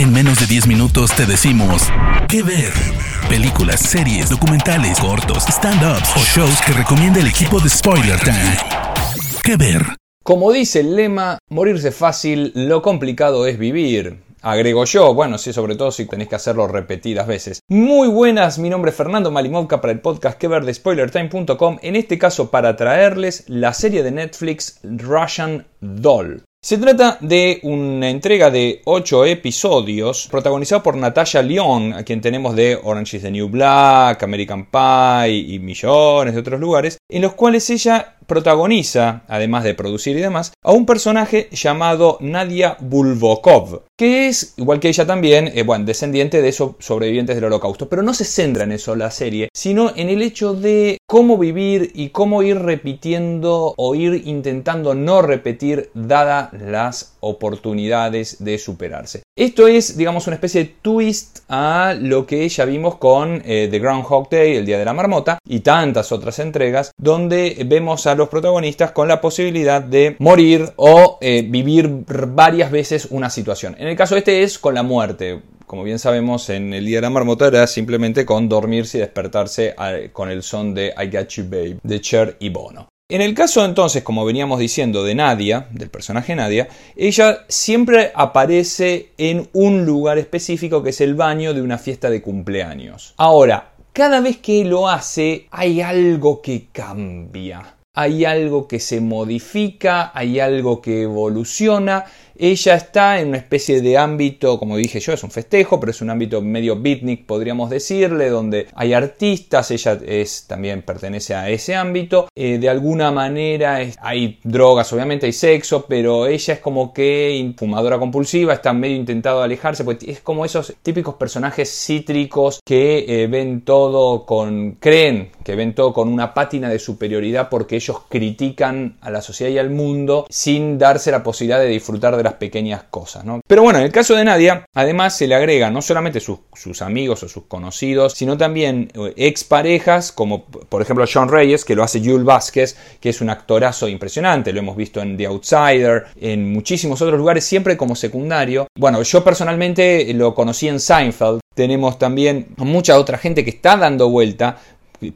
En menos de 10 minutos te decimos qué ver. Películas, series, documentales, cortos, stand-ups o shows que recomienda el equipo de Spoiler Time. ¿Qué ver? Como dice el lema, morirse fácil, lo complicado es vivir. Agrego yo, bueno, sí, sobre todo si tenés que hacerlo repetidas veces. Muy buenas, mi nombre es Fernando Malimovka para el podcast que ver de spoilertime.com, en este caso para traerles la serie de Netflix Russian Doll. Se trata de una entrega de 8 episodios protagonizado por Natasha Lyon, a quien tenemos de Orange is the New Black, American Pie y millones de otros lugares, en los cuales ella protagoniza, además de producir y demás, a un personaje llamado Nadia Bulbokov, que es, igual que ella también, eh, bueno, descendiente de esos sobrevivientes del holocausto, pero no se centra en eso la serie, sino en el hecho de cómo vivir y cómo ir repitiendo o ir intentando no repetir dadas las oportunidades de superarse. Esto es, digamos, una especie de twist a lo que ya vimos con eh, The Groundhog Day, El Día de la Marmota, y tantas otras entregas, donde vemos a los protagonistas con la posibilidad de morir o eh, vivir varias veces una situación. En el caso este es con la muerte. Como bien sabemos, en el Día de la Marmota era simplemente con dormirse y despertarse con el son de I Got You Babe de Cher y Bono. En el caso entonces, como veníamos diciendo, de Nadia, del personaje Nadia, ella siempre aparece en un lugar específico que es el baño de una fiesta de cumpleaños. Ahora, cada vez que lo hace hay algo que cambia, hay algo que se modifica, hay algo que evoluciona ella está en una especie de ámbito, como dije yo, es un festejo, pero es un ámbito medio beatnik, podríamos decirle, donde hay artistas, ella es, también pertenece a ese ámbito. Eh, de alguna manera hay drogas, obviamente hay sexo, pero ella es como que fumadora compulsiva, está medio intentado alejarse, pues es como esos típicos personajes cítricos que eh, ven todo con, creen que ven todo con una pátina de superioridad porque ellos critican a la sociedad y al mundo sin darse la posibilidad de disfrutar de la pequeñas cosas. ¿no? Pero bueno, en el caso de Nadia, además se le agrega no solamente sus, amigos o sus conocidos, sino también eh, exparejas, como por ejemplo John Reyes, que lo hace Jules Vázquez, que es un actorazo impresionante, lo hemos visto en The Outsider, en muchísimos otros lugares, siempre como secundario. Bueno, yo personalmente lo conocí en Seinfeld, tenemos también mucha otra gente que está dando vuelta,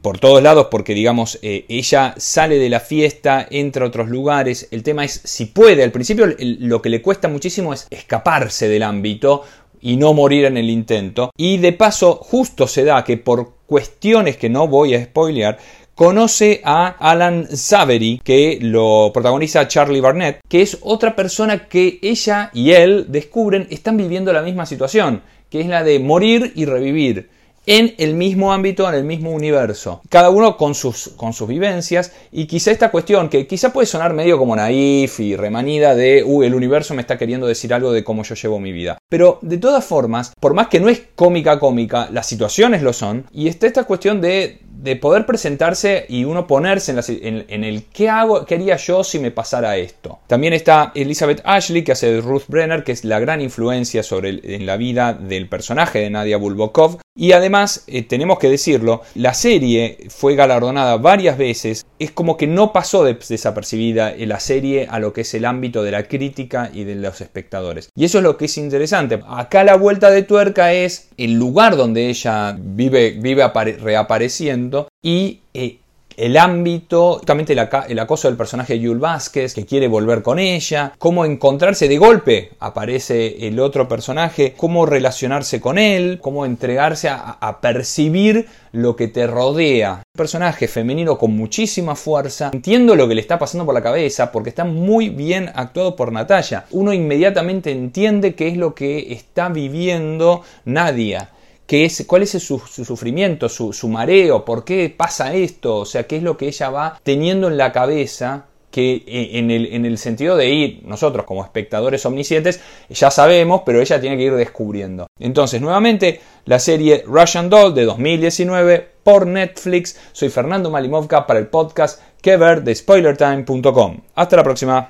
por todos lados porque digamos eh, ella sale de la fiesta, entra a otros lugares, el tema es si puede, al principio lo que le cuesta muchísimo es escaparse del ámbito y no morir en el intento. Y de paso justo se da que por cuestiones que no voy a spoilear conoce a Alan Savery, que lo protagoniza Charlie Barnett, que es otra persona que ella y él descubren están viviendo la misma situación, que es la de morir y revivir en el mismo ámbito, en el mismo universo. Cada uno con sus, con sus vivencias y quizá esta cuestión que quizá puede sonar medio como naif y remanida de, uy, el universo me está queriendo decir algo de cómo yo llevo mi vida. Pero de todas formas, por más que no es cómica cómica, las situaciones lo son y está esta cuestión de de poder presentarse y uno ponerse en, el qué hago, qué haría yo si me pasara esto. También está Elizabeth Ashley, que hace Ruth Brenner, que es la gran influencia sobre en la vida del personaje de Nadia Bulbokov. Y además, eh, tenemos que decirlo, la serie fue galardonada varias veces. Es como que no pasó desapercibida la serie a lo que es el ámbito de la crítica y de los espectadores. Y eso es lo que es interesante. Acá la vuelta de tuerca es el lugar donde ella vive, vive reapareciendo y eh, el ámbito, justamente el, acoso del personaje de Yul Vázquez, que quiere volver con ella, cómo encontrarse de golpe, aparece el otro personaje, cómo relacionarse con él, cómo entregarse a, percibir lo que te rodea. Un personaje femenino con muchísima fuerza, entiendo lo que le está pasando por la cabeza, porque está muy bien actuado por Natalia. Uno inmediatamente entiende qué es lo que está viviendo Nadia es, cuál es su, sufrimiento, su, su, mareo, por qué pasa esto, o sea, qué es lo que ella va teniendo en la cabeza que eh, en el, en el sentido de ir, nosotros como espectadores omniscientes, ya sabemos, pero ella tiene que ir descubriendo. Entonces, nuevamente, la serie Russian Doll de 2019 por Netflix. Soy Fernando Malimovka para el podcast que de spoilertime.com. Hasta la próxima.